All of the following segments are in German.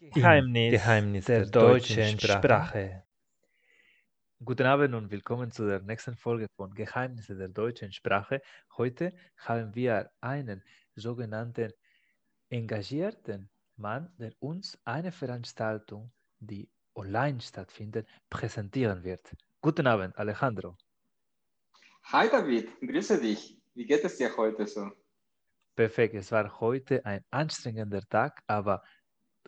Geheimnis, Geheimnis der, der deutschen Sprache. Sprache. Guten Abend und willkommen zu der nächsten Folge von Geheimnisse der deutschen Sprache. Heute haben wir einen sogenannten engagierten Mann, der uns eine Veranstaltung, die online stattfindet, präsentieren wird. Guten Abend, Alejandro. Hi David, grüße dich. Wie geht es dir heute so? Perfekt, es war heute ein anstrengender Tag, aber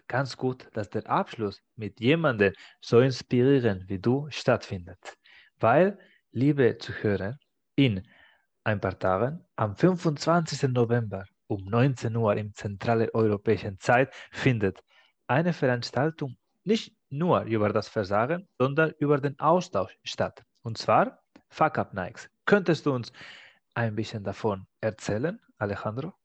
ganz gut, dass der Abschluss mit jemandem so inspirierend wie du stattfindet. Weil, liebe Zuhörer, in ein paar Tagen, am 25. November um 19 Uhr im zentralen europäischen Zeit, findet eine Veranstaltung nicht nur über das Versagen, sondern über den Austausch statt. Und zwar Fuck Up Nikes. Könntest du uns ein bisschen davon erzählen, Alejandro?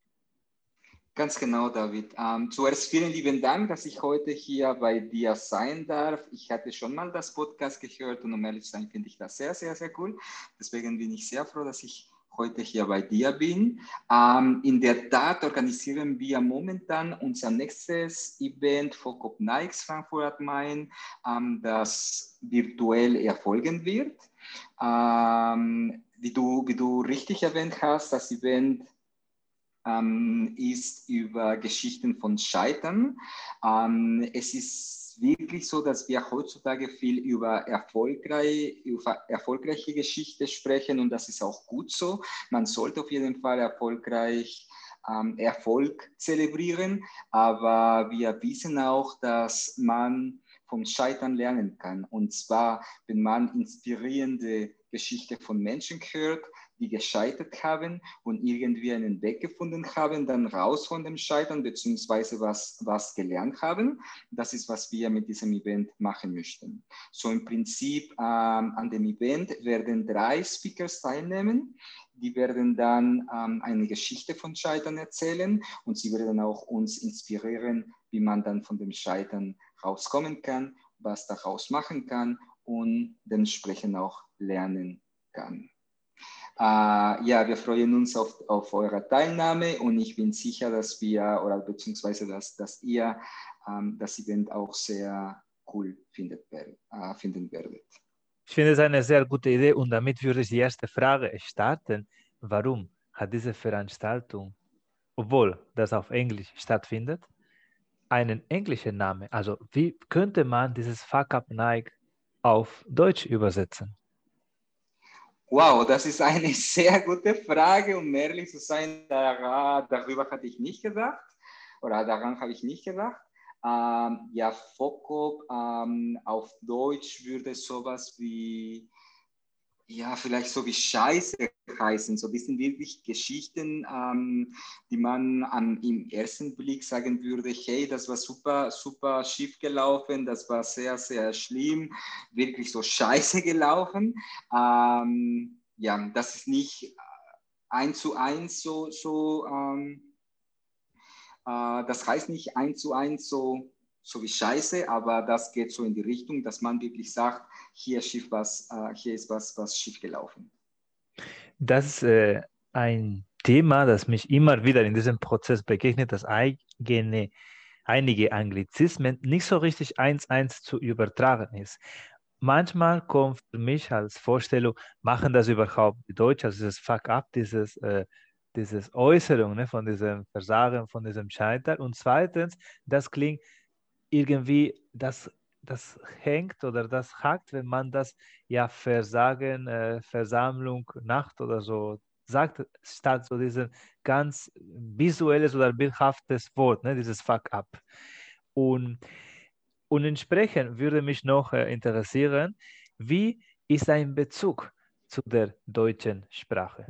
Ganz genau, David. Ähm, zuerst vielen lieben Dank, dass ich heute hier bei dir sein darf. Ich hatte schon mal das Podcast gehört und um ehrlich zu sein, finde ich das sehr, sehr, sehr cool. Deswegen bin ich sehr froh, dass ich heute hier bei dir bin. Ähm, in der Tat organisieren wir momentan unser nächstes Event Cop Nikes Frankfurt am Main, ähm, das virtuell erfolgen wird. Ähm, wie, du, wie du richtig erwähnt hast, das Event ähm, ist über Geschichten von Scheitern. Ähm, es ist wirklich so, dass wir heutzutage viel über, erfolgreich, über erfolgreiche Geschichte sprechen und das ist auch gut so. Man sollte auf jeden Fall erfolgreich ähm, Erfolg zelebrieren, aber wir wissen auch, dass man vom Scheitern lernen kann. Und zwar, wenn man inspirierende Geschichte von Menschen hört, die gescheitert haben und irgendwie einen Weg gefunden haben, dann raus von dem Scheitern beziehungsweise was, was gelernt haben. Das ist, was wir mit diesem Event machen möchten. So im Prinzip ähm, an dem Event werden drei Speakers teilnehmen. Die werden dann ähm, eine Geschichte von Scheitern erzählen und sie werden auch uns inspirieren, wie man dann von dem Scheitern rauskommen kann, was daraus machen kann und dementsprechend auch lernen kann. Uh, ja, wir freuen uns auf, auf eure Teilnahme und ich bin sicher, dass wir oder beziehungsweise dass, dass ihr um, das Event auch sehr cool findet, uh, finden werdet. Ich finde es eine sehr gute Idee und damit würde ich die erste Frage starten. Warum hat diese Veranstaltung, obwohl das auf Englisch stattfindet, einen englischen Namen? Also wie könnte man dieses Fuck Up Nike auf Deutsch übersetzen? Wow, das ist eine sehr gute Frage, um ehrlich zu sein, darüber hatte ich nicht gedacht oder daran habe ich nicht gedacht. Ähm, ja, Fokop ähm, auf Deutsch würde sowas wie ja, vielleicht so wie Scheiße heißen. So, das sind wirklich Geschichten, ähm, die man an, im ersten Blick sagen würde, hey, das war super, super schief gelaufen, das war sehr, sehr schlimm, wirklich so scheiße gelaufen. Ähm, ja, das ist nicht eins zu eins so, so ähm, äh, das heißt nicht eins zu eins so so wie Scheiße, aber das geht so in die Richtung, dass man wirklich sagt, hier, schief was, äh, hier ist was, was schief gelaufen. Das ist äh, ein Thema, das mich immer wieder in diesem Prozess begegnet, dass eigene, einige Anglizismen nicht so richtig eins eins zu übertragen ist. Manchmal kommt für mich als Vorstellung, machen das überhaupt die Deutschen, also dieses Fuck up, dieses äh, dieses Äußerung ne, von diesem Versagen, von diesem Scheitern. Und zweitens, das klingt irgendwie, das, das hängt oder das hakt, wenn man das ja Versagen, äh, Versammlung, Nacht oder so sagt, statt so dieses ganz visuelles oder bildhaftes Wort, ne, dieses Fuck up. Und, und entsprechend würde mich noch äh, interessieren, wie ist ein Bezug zu der deutschen Sprache?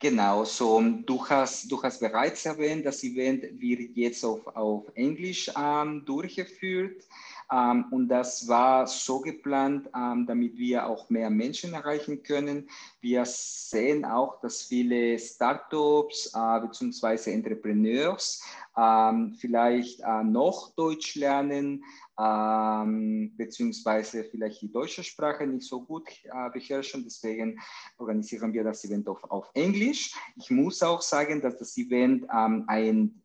Genau, so du hast, du hast bereits erwähnt, das Event wird jetzt auf, auf Englisch ähm, durchgeführt. Ähm, und das war so geplant, ähm, damit wir auch mehr Menschen erreichen können. Wir sehen auch, dass viele Startups äh, bzw. Entrepreneurs ähm, vielleicht äh, noch Deutsch lernen, ähm, beziehungsweise vielleicht die deutsche Sprache nicht so gut äh, beherrschen. Deswegen organisieren wir das Event auf, auf Englisch. Ich muss auch sagen, dass das Event ähm, ein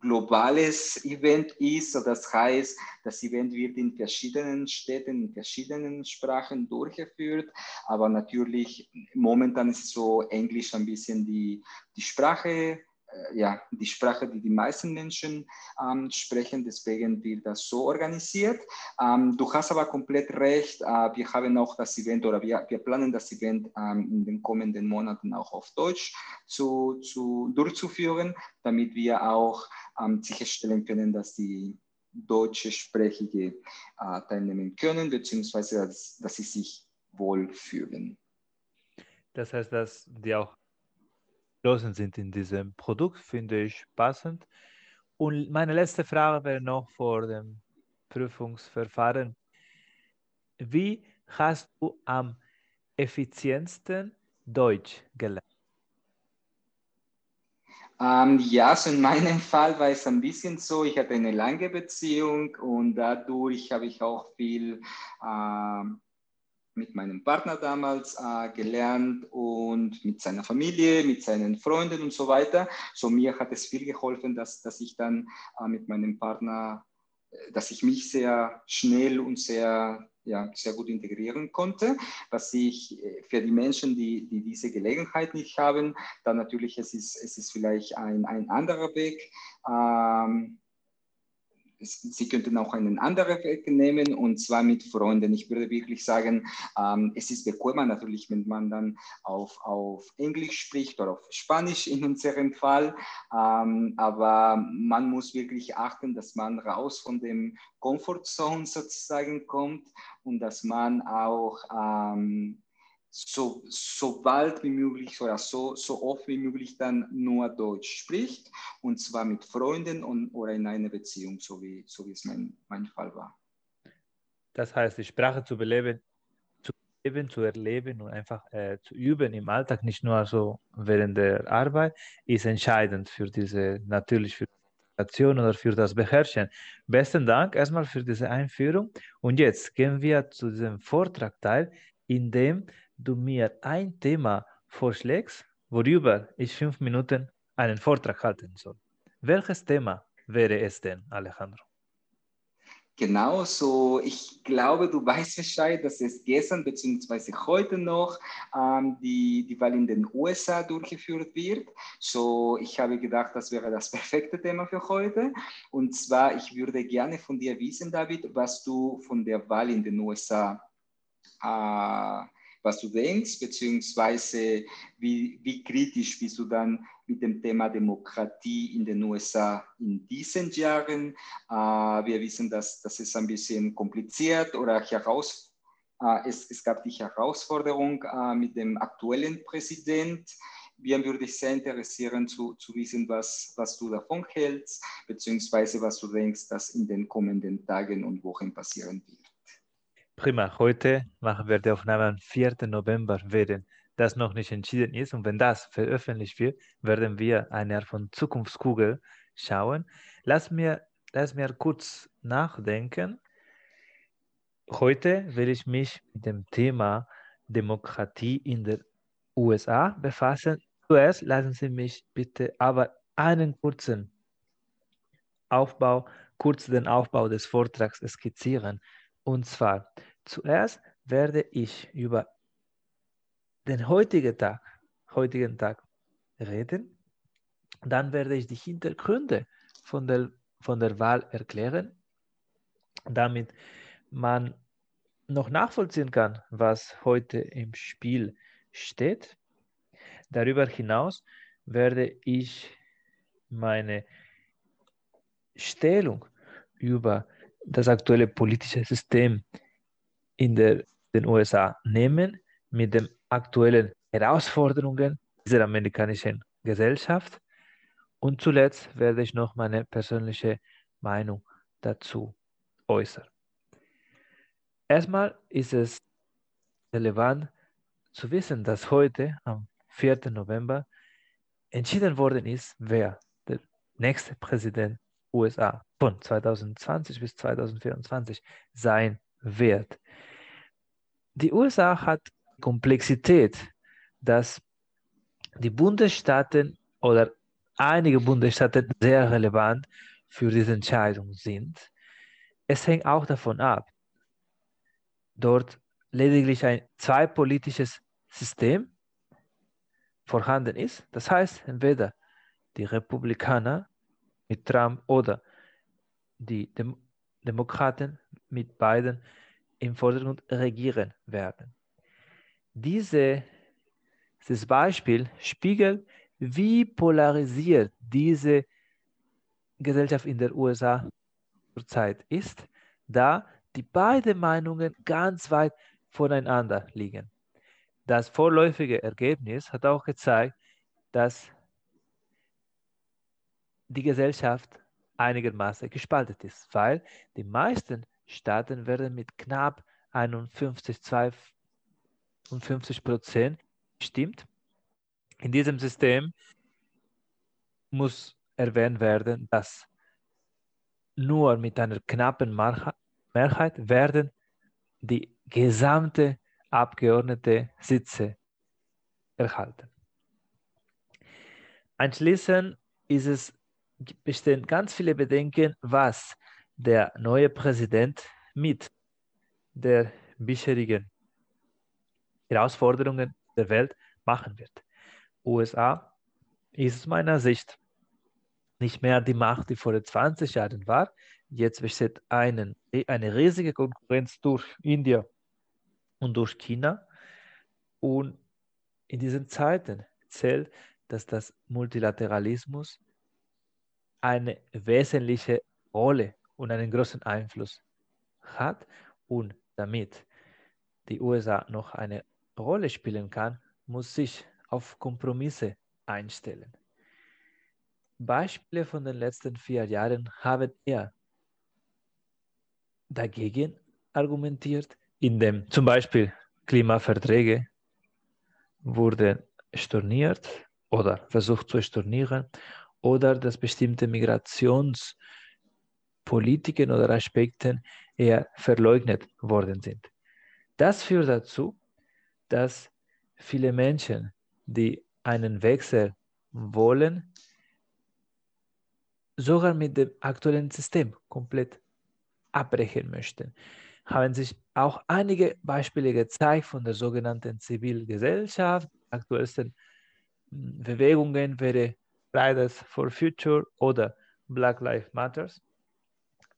globales Event ist. Das heißt, das Event wird in verschiedenen Städten, in verschiedenen Sprachen durchgeführt. Aber natürlich, momentan ist so Englisch ein bisschen die, die Sprache ja, die Sprache, die die meisten Menschen ähm, sprechen. Deswegen wird das so organisiert. Ähm, du hast aber komplett recht. Äh, wir haben auch das Event oder wir, wir planen das Event ähm, in den kommenden Monaten auch auf Deutsch zu, zu, durchzuführen, damit wir auch ähm, sicherstellen können, dass die deutsche Sprechige äh, teilnehmen können, beziehungsweise dass, dass sie sich wohlfühlen. Das heißt, dass die auch geschlossen sind in diesem Produkt, finde ich passend. Und meine letzte Frage wäre noch vor dem Prüfungsverfahren. Wie hast du am effizientesten Deutsch gelernt? Ähm, ja, so in meinem Fall war es ein bisschen so, ich hatte eine lange Beziehung und dadurch habe ich auch viel ähm, mit meinem Partner damals äh, gelernt und mit seiner Familie, mit seinen Freunden und so weiter. So mir hat es viel geholfen, dass, dass ich dann äh, mit meinem Partner, äh, dass ich mich sehr schnell und sehr, ja, sehr gut integrieren konnte. Was ich äh, für die Menschen, die, die diese Gelegenheit nicht haben, dann natürlich es ist es ist vielleicht ein, ein anderer Weg. Ähm, Sie könnten auch einen anderen Weg nehmen und zwar mit Freunden. Ich würde wirklich sagen, ähm, es ist bequemer natürlich, wenn man dann auf, auf Englisch spricht oder auf Spanisch in unserem Fall. Ähm, aber man muss wirklich achten, dass man raus von dem Comfortzone sozusagen kommt und dass man auch ähm, so, so bald wie möglich oder so, so oft wie möglich dann nur Deutsch spricht und zwar mit Freunden und, oder in einer Beziehung, so wie, so wie es mein, mein Fall war. Das heißt, die Sprache zu beleben, zu leben, zu erleben und einfach äh, zu üben im Alltag, nicht nur so während der Arbeit, ist entscheidend für diese, natürlich für oder für das Beherrschen. Besten Dank erstmal für diese Einführung. Und jetzt gehen wir zu diesem Vortragteil, in dem du mir ein Thema vorschlägst, worüber ich fünf Minuten einen Vortrag halten soll. Welches Thema wäre es denn, Alejandro? Genau, so ich glaube, du weißt Bescheid, dass es gestern bzw. heute noch ähm, die, die Wahl in den USA durchgeführt wird. So, ich habe gedacht, das wäre das perfekte Thema für heute. Und zwar, ich würde gerne von dir wissen, David, was du von der Wahl in den USA äh, was du denkst, beziehungsweise wie, wie kritisch bist du dann mit dem Thema Demokratie in den USA in diesen Jahren. Äh, wir wissen, dass das ist ein bisschen kompliziert oder heraus, äh, es, es gab die Herausforderung äh, mit dem aktuellen Präsident. Mir würde ich sehr interessieren zu, zu wissen, was, was du davon hältst, beziehungsweise was du denkst, dass in den kommenden Tagen und Wochen passieren wird. Prima, heute machen wir die Aufnahme am 4. November, während das noch nicht entschieden ist. Und wenn das veröffentlicht wird, werden wir eine Art von Zukunftskugel schauen. Lass mir, lass mir kurz nachdenken. Heute will ich mich mit dem Thema Demokratie in den USA befassen. Zuerst lassen Sie mich bitte aber einen kurzen Aufbau, kurz den Aufbau des Vortrags skizzieren. Und zwar, Zuerst werde ich über den heutigen Tag, heutigen Tag reden. Dann werde ich die Hintergründe von der, von der Wahl erklären, damit man noch nachvollziehen kann, was heute im Spiel steht. Darüber hinaus werde ich meine Stellung über das aktuelle politische System in der, den USA nehmen mit den aktuellen Herausforderungen dieser amerikanischen Gesellschaft. Und zuletzt werde ich noch meine persönliche Meinung dazu äußern. Erstmal ist es relevant zu wissen, dass heute, am 4. November, entschieden worden ist, wer der nächste Präsident USA von 2020 bis 2024 sein wird. Die USA hat Komplexität, dass die Bundesstaaten oder einige Bundesstaaten sehr relevant für diese Entscheidung sind. Es hängt auch davon ab, dort lediglich ein zweipolitisches System vorhanden ist. Das heißt, entweder die Republikaner mit Trump oder die Dem Demokraten mit Biden im Vordergrund regieren werden. Diese, dieses Beispiel spiegelt, wie polarisiert diese Gesellschaft in den USA zurzeit ist, da die beiden Meinungen ganz weit voneinander liegen. Das vorläufige Ergebnis hat auch gezeigt, dass die Gesellschaft einigermaßen gespalten ist, weil die meisten Staaten werden mit knapp 51, 52 Prozent bestimmt. In diesem System muss erwähnt werden, dass nur mit einer knappen Mehrheit werden die gesamte Abgeordnete Sitze erhalten. Anschließend ist es, bestehen ganz viele Bedenken, was der neue Präsident mit der bisherigen Herausforderungen der Welt machen wird. USA ist aus meiner Sicht nicht mehr die Macht, die vor 20 Jahren war. Jetzt besteht einen, eine riesige Konkurrenz durch Indien und durch China. Und in diesen Zeiten zählt, dass das Multilateralismus eine wesentliche Rolle und einen großen Einfluss hat und damit die USA noch eine Rolle spielen kann, muss sich auf Kompromisse einstellen. Beispiele von den letzten vier Jahren haben eher dagegen argumentiert, indem zum Beispiel Klimaverträge wurden storniert oder versucht zu stornieren oder dass bestimmte Migrationspolitiken oder Aspekte eher verleugnet worden sind. Das führt dazu, dass viele Menschen, die einen Wechsel wollen, sogar mit dem aktuellen System komplett abbrechen möchten. Haben sich auch einige Beispiele gezeigt von der sogenannten Zivilgesellschaft. Aktuellsten hm, Bewegungen wäre Fridays for Future oder Black Lives Matters.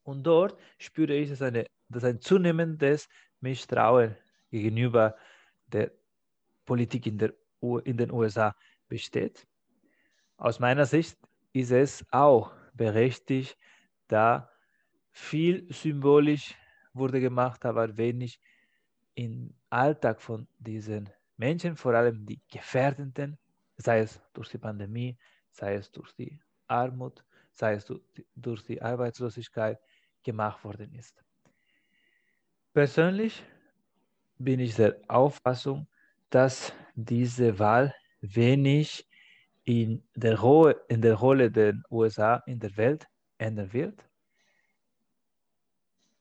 Und dort spüre ich, dass, eine, dass ein zunehmendes Misstrauen gegenüber der Politik in, der, in den USA besteht. Aus meiner Sicht ist es auch berechtigt, da viel symbolisch wurde gemacht, aber wenig im Alltag von diesen Menschen, vor allem die Gefährdeten, sei es durch die Pandemie, sei es durch die Armut, sei es durch die Arbeitslosigkeit gemacht worden ist. Persönlich bin ich der Auffassung, dass diese Wahl wenig in der, Ro in der Rolle der USA in der Welt ändern wird.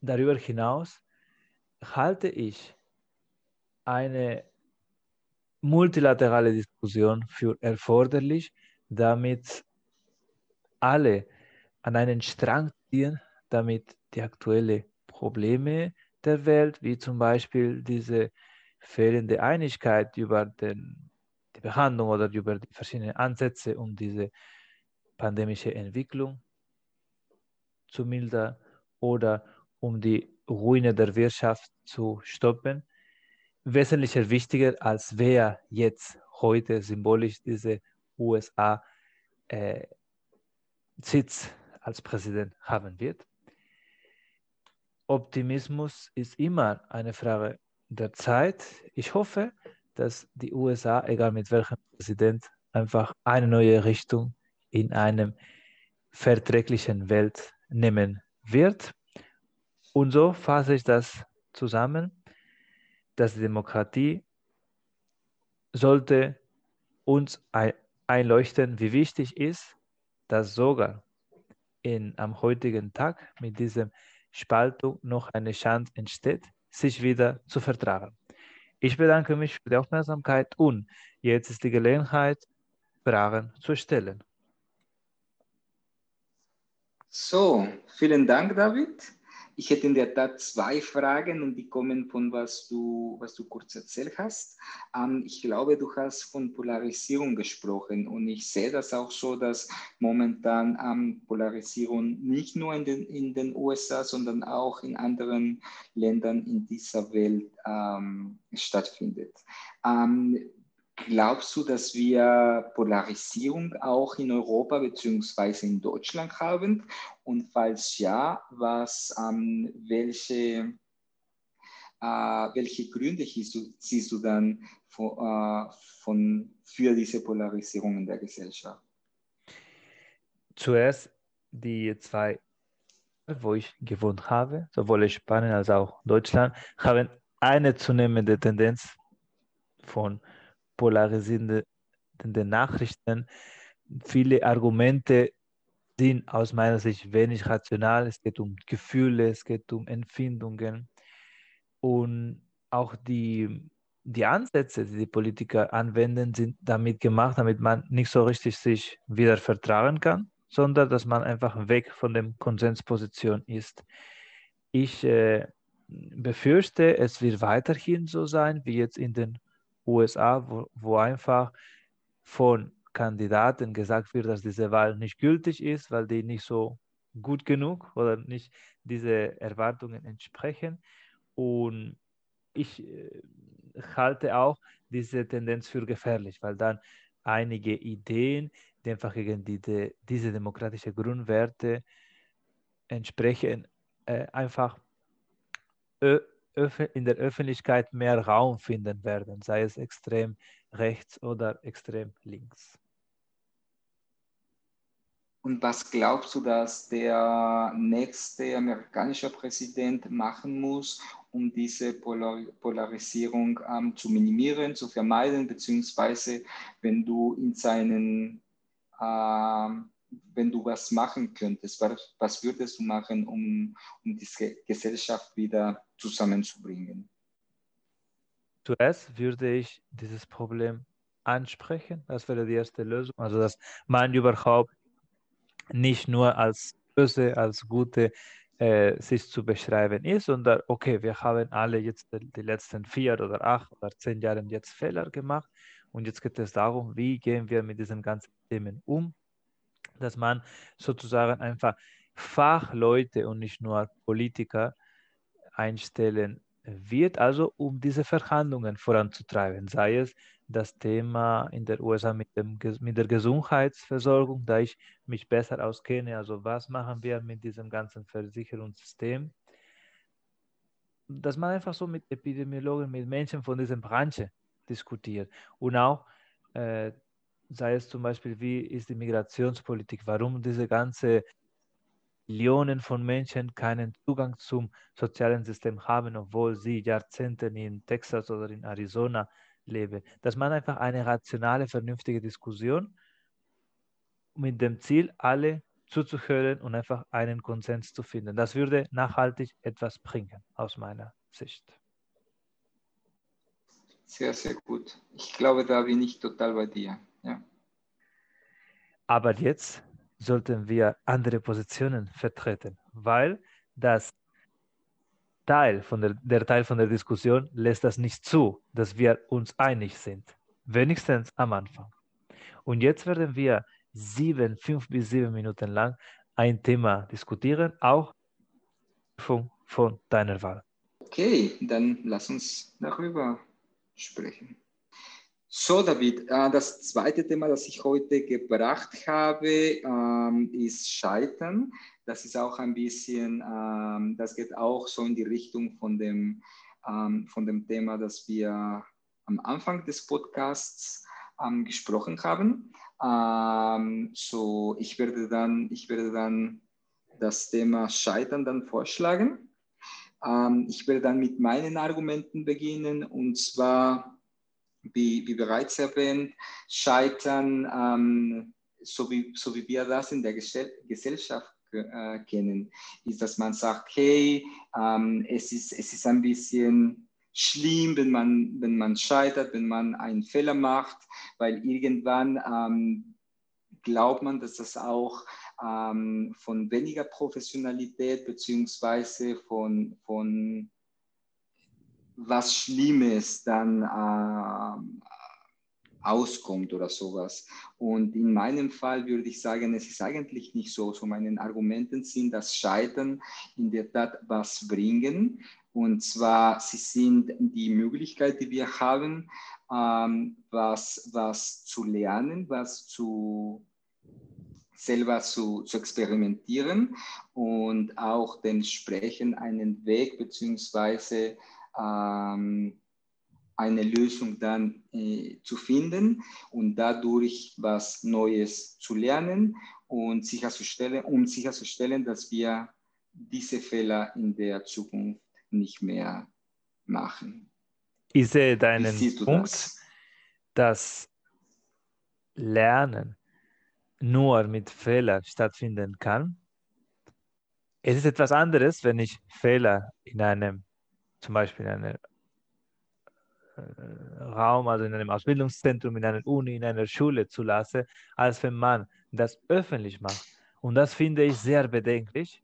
Darüber hinaus halte ich eine multilaterale Diskussion für erforderlich, damit alle an einen Strang ziehen, damit die aktuellen Probleme der Welt, wie zum Beispiel diese fehlende Einigkeit über den die Behandlung oder über die verschiedenen Ansätze, um diese pandemische Entwicklung zu mildern oder um die Ruine der Wirtschaft zu stoppen. Wesentlich wichtiger, als wer jetzt heute symbolisch diese USA äh, Sitz als Präsident haben wird. Optimismus ist immer eine Frage der Zeit. Ich hoffe, dass die USA, egal mit welchem Präsident, einfach eine neue Richtung in einem verträglichen Welt nehmen wird. Und so fasse ich das zusammen, dass die Demokratie sollte uns einleuchten, wie wichtig ist, dass sogar in, am heutigen Tag mit dieser Spaltung noch eine Chance entsteht, sich wieder zu vertragen. Ich bedanke mich für die Aufmerksamkeit und jetzt ist die Gelegenheit, Fragen zu stellen. So, vielen Dank, David. Ich hätte in der Tat zwei Fragen und die kommen von was du, was du kurz erzählt hast. Ähm, ich glaube, du hast von Polarisierung gesprochen und ich sehe das auch so, dass momentan ähm, Polarisierung nicht nur in den, in den USA, sondern auch in anderen Ländern in dieser Welt ähm, stattfindet. Ähm, Glaubst du, dass wir Polarisierung auch in Europa bzw. in Deutschland haben? Und falls ja, was, ähm, welche, äh, welche Gründe siehst du, siehst du dann von, äh, von, für diese Polarisierung in der Gesellschaft? Zuerst die zwei, wo ich gewohnt habe, sowohl Spanien als auch Deutschland, haben eine zunehmende Tendenz von polarisierenden Nachrichten. Viele Argumente sind aus meiner Sicht wenig rational. Es geht um Gefühle, es geht um Empfindungen. Und auch die, die Ansätze, die die Politiker anwenden, sind damit gemacht, damit man nicht so richtig sich wieder vertragen kann, sondern dass man einfach weg von der Konsensposition ist. Ich äh, befürchte, es wird weiterhin so sein, wie jetzt in den USA, wo, wo einfach von Kandidaten gesagt wird, dass diese Wahl nicht gültig ist, weil die nicht so gut genug oder nicht diese Erwartungen entsprechen. Und ich äh, halte auch diese Tendenz für gefährlich, weil dann einige Ideen, die einfach gegen die, die, diese demokratischen Grundwerte entsprechen, äh, einfach in der Öffentlichkeit mehr Raum finden werden, sei es extrem rechts oder extrem links. Und was glaubst du, dass der nächste amerikanische Präsident machen muss, um diese Polar Polarisierung ähm, zu minimieren, zu vermeiden, beziehungsweise wenn du in seinen ähm, wenn du was machen könntest, was, was würdest du machen, um, um diese Gesellschaft wieder zusammenzubringen? Zuerst würde ich dieses Problem ansprechen. Das wäre die erste Lösung. Also, dass man überhaupt nicht nur als böse, als gute äh, sich zu beschreiben ist, sondern okay, wir haben alle jetzt die, letzten vier oder acht oder zehn Jahre jetzt Fehler gemacht und jetzt geht es darum, wie gehen wir mit diesen ganzen Themen um dass man sozusagen einfach Fachleute und nicht nur Politiker einstellen wird, also um diese Verhandlungen voranzutreiben, sei es das Thema in der USA mit, dem, mit der Gesundheitsversorgung, da ich mich besser auskenne, also was machen wir mit diesem ganzen Versicherungssystem, dass man einfach so mit Epidemiologen, mit Menschen von dieser Branche diskutiert. Und auch äh, sei es zum Beispiel, wie ist die Migrationspolitik, warum diese ganze Millionen von Menschen keinen Zugang zum sozialen System haben, obwohl sie Jahrzehnte in Texas oder in Arizona leben. Dass man einfach eine rationale, vernünftige Diskussion mit dem Ziel, alle zuzuhören und einfach einen Konsens zu finden. Das würde nachhaltig etwas bringen, aus meiner Sicht. Sehr, sehr gut. Ich glaube, da bin ich total bei dir. Ja. Aber jetzt sollten wir andere Positionen vertreten, weil das Teil von der, der Teil von der Diskussion lässt das nicht zu, dass wir uns einig sind. Wenigstens am Anfang. Und jetzt werden wir sieben, fünf bis sieben Minuten lang ein Thema diskutieren, auch von, von deiner Wahl. Okay, dann lass uns darüber sprechen. So, David, äh, das zweite Thema, das ich heute gebracht habe, ähm, ist Scheitern. Das ist auch ein bisschen, ähm, das geht auch so in die Richtung von dem, ähm, von dem Thema, das wir am Anfang des Podcasts gesprochen haben. So, ich werde dann, ich werde dann das Thema Scheitern dann vorschlagen. Ich werde dann mit meinen Argumenten beginnen und zwar wie, wie bereits erwähnt, Scheitern, ähm, so, wie, so wie wir das in der Gesellschaft äh, kennen, ist, dass man sagt, hey, ähm, es, ist, es ist ein bisschen schlimm, wenn man, wenn man scheitert, wenn man einen Fehler macht, weil irgendwann ähm, glaubt man, dass das auch ähm, von weniger Professionalität beziehungsweise von, von was Schlimmes dann äh, auskommt oder sowas. Und in meinem Fall würde ich sagen, es ist eigentlich nicht so. So meine Argumenten sind, dass Scheitern in der Tat was bringen. Und zwar, sie sind die Möglichkeit, die wir haben, ähm, was, was zu lernen, was zu selber zu, zu experimentieren und auch dementsprechend einen Weg beziehungsweise ähm, eine Lösung dann äh, zu finden und dadurch was Neues zu lernen und sicherzustellen, um sicherzustellen, dass wir diese Fehler in der Zukunft nicht mehr machen. Ich sehe deinen Punkt, das? dass Lernen nur mit Fehlern stattfinden kann. Es ist etwas anderes, wenn ich Fehler in einem, zum Beispiel in einem äh, Raum, also in einem Ausbildungszentrum, in einer Uni, in einer Schule zulasse, als wenn man das öffentlich macht. Und das finde ich sehr bedenklich,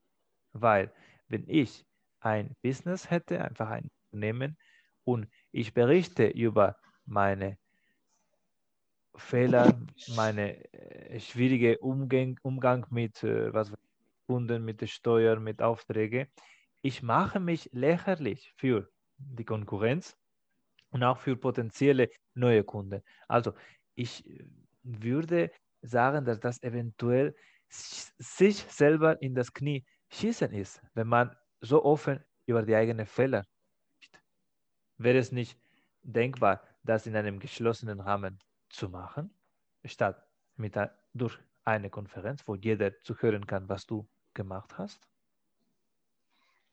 weil wenn ich ein Business hätte, einfach ein Unternehmen, und ich berichte über meine Fehler, meine äh, schwierige Umgang, mit äh, was, Kunden, mit der Steuer, mit Aufträgen, ich mache mich lächerlich für die Konkurrenz und auch für potenzielle neue Kunden. Also ich würde sagen, dass das eventuell sich selber in das Knie schießen ist, wenn man so offen über die eigenen Fehler spricht. Wäre es nicht denkbar, das in einem geschlossenen Rahmen zu machen, statt mit, durch eine Konferenz, wo jeder zu hören kann, was du gemacht hast?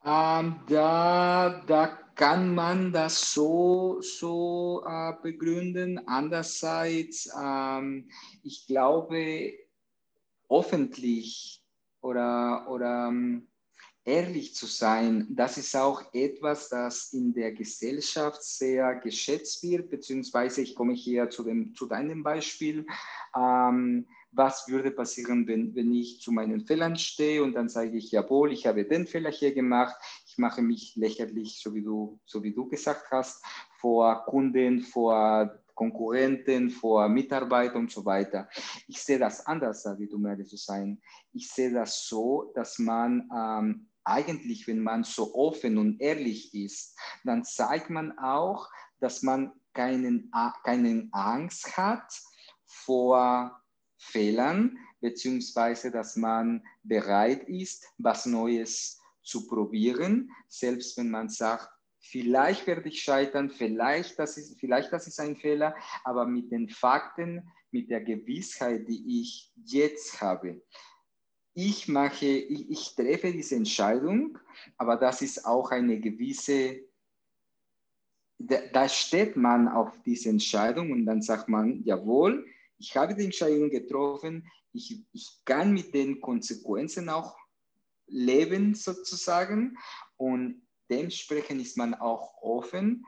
Ähm, da, da kann man das so, so äh, begründen. Andererseits, ähm, ich glaube, öffentlich oder, oder ähm, ehrlich zu sein, das ist auch etwas, das in der Gesellschaft sehr geschätzt wird, beziehungsweise ich komme hier zu, dem, zu deinem Beispiel. Ähm, was würde passieren, wenn, wenn ich zu meinen Fehlern stehe und dann sage ich, jawohl, ich habe den Fehler hier gemacht, ich mache mich lächerlich, so wie du, so wie du gesagt hast, vor Kunden, vor Konkurrenten, vor Mitarbeitern und so weiter. Ich sehe das anders, wie du ehrlich zu sein. Ich sehe das so, dass man ähm, eigentlich, wenn man so offen und ehrlich ist, dann zeigt man auch, dass man keinen, keinen Angst hat vor Fehlern, beziehungsweise dass man bereit ist, was Neues zu probieren, selbst wenn man sagt, vielleicht werde ich scheitern, vielleicht das, ist, vielleicht das ist ein Fehler, aber mit den Fakten, mit der Gewissheit, die ich jetzt habe. Ich mache, ich, ich treffe diese Entscheidung, aber das ist auch eine gewisse da, steht man auf diese Entscheidung und dann sagt man, jawohl, ich habe die Entscheidung getroffen, ich, ich kann mit den Konsequenzen auch leben sozusagen und dementsprechend ist man auch offen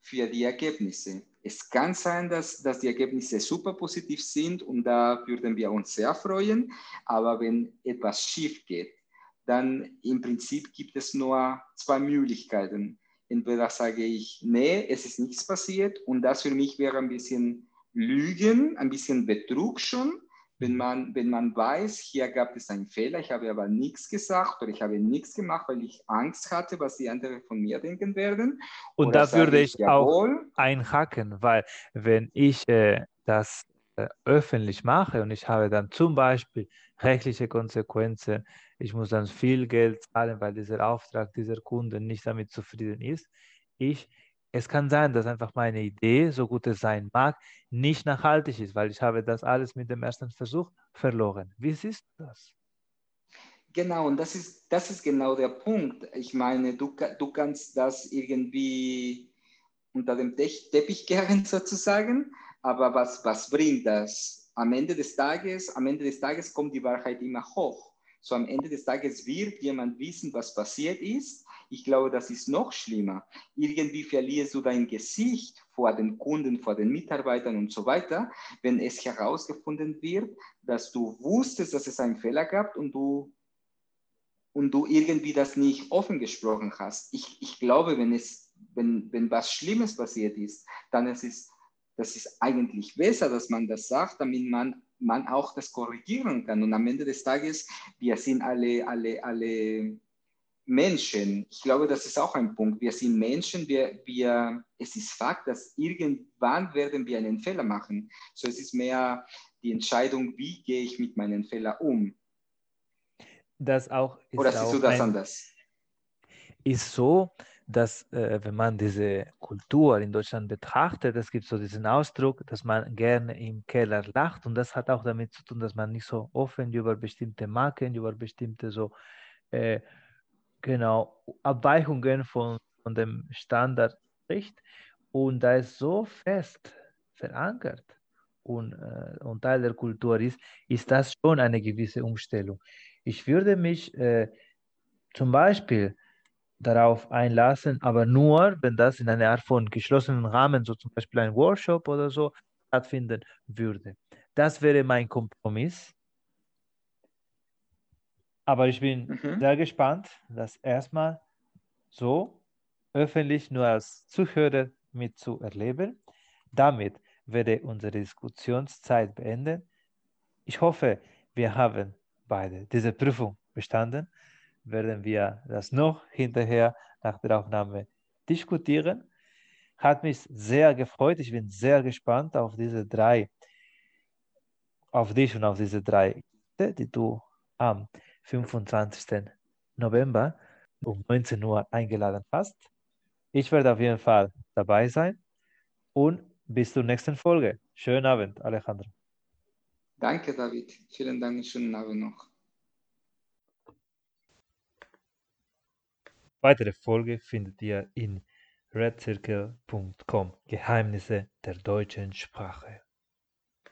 für die Ergebnisse. Es kann sein, dass, dass die Ergebnisse super positiv sind und da würden wir uns sehr freuen, aber wenn etwas schief geht, dann im Prinzip gibt es nur zwei Möglichkeiten. Entweder sage ich, nee, es ist nichts passiert und das für mich wäre ein bisschen Lügen, ein bisschen Betrug schon, wenn man, wenn man weiß, hier gab es einen Fehler, ich habe aber nichts gesagt oder ich habe nichts gemacht, weil ich Angst hatte, was die anderen von mir denken werden. Und da würde ich, ich auch einhaken, weil wenn ich äh, das äh, öffentlich mache und ich habe dann zum Beispiel rechtliche Konsequenzen, ich muss dann viel Geld zahlen, weil dieser Auftrag, dieser Kunde nicht damit zufrieden ist, ich es kann sein, dass einfach meine Idee, so gut es sein mag, nicht nachhaltig ist, weil ich habe das alles mit dem ersten Versuch verloren. Wie siehst du das? Genau, und das ist, das ist genau der Punkt. Ich meine, du, du kannst das irgendwie unter dem Teppich kehren sozusagen, aber was, was bringt das? Am Ende des Tages, am Ende des Tages kommt die Wahrheit immer hoch. So am Ende des Tages wird jemand wissen, was passiert ist. Ich glaube, das ist noch schlimmer. Irgendwie verlierst du dein Gesicht vor den Kunden, vor den Mitarbeitern und so weiter, wenn es herausgefunden wird, dass du wusstest, dass es einen Fehler gab und du und du irgendwie das nicht offen gesprochen hast. Ich, ich glaube, wenn, es, wenn, wenn was Schlimmes passiert ist, dann ist es das ist eigentlich besser, dass man das sagt, damit man, man auch das korrigieren kann. Und am Ende des Tages, wir sind alle, alle, alle Menschen. Ich glaube, das ist auch ein Punkt. Wir sind Menschen, wir, wir, es ist Fakt, dass irgendwann werden wir einen Fehler machen. So es ist mehr die Entscheidung, wie gehe ich mit meinen Fehlern um. Das auch Oder siehst du das ein, anders? Ist so, dass äh, wenn man diese Kultur in Deutschland betrachtet, es gibt so diesen Ausdruck, dass man gerne im Keller lacht und das hat auch damit zu tun, dass man nicht so offen über bestimmte Marken, über bestimmte so äh, genau Abweichungen von, von dem Standard spricht und da es so fest verankert und, äh, und Teil der Kultur ist, ist das schon eine gewisse Umstellung. Ich würde mich äh, zum Beispiel darauf einlassen, aber nur, wenn das in einer Art von geschlossenen Rahmen, so zum Beispiel ein Workshop oder so, stattfinden würde. Das wäre mein Kompromiss. Aber ich bin mhm. sehr gespannt, das erstmal so öffentlich nur als Zuhörer mitzuerleben. Damit werde unsere Diskussionszeit beenden. Ich hoffe, wir haben beide diese Prüfung bestanden werden wir das noch hinterher nach der Aufnahme diskutieren. Hat mich sehr gefreut. Ich bin sehr gespannt auf diese drei, auf dich und auf diese drei, die du am 25. November um 19 Uhr eingeladen hast. Ich werde auf jeden Fall dabei sein und bis zur nächsten Folge. Schönen Abend, Alejandro. Danke, David. Vielen Dank. Schönen Abend noch. Weitere Folge findet ihr in redcircle.com Geheimnisse der deutschen Sprache.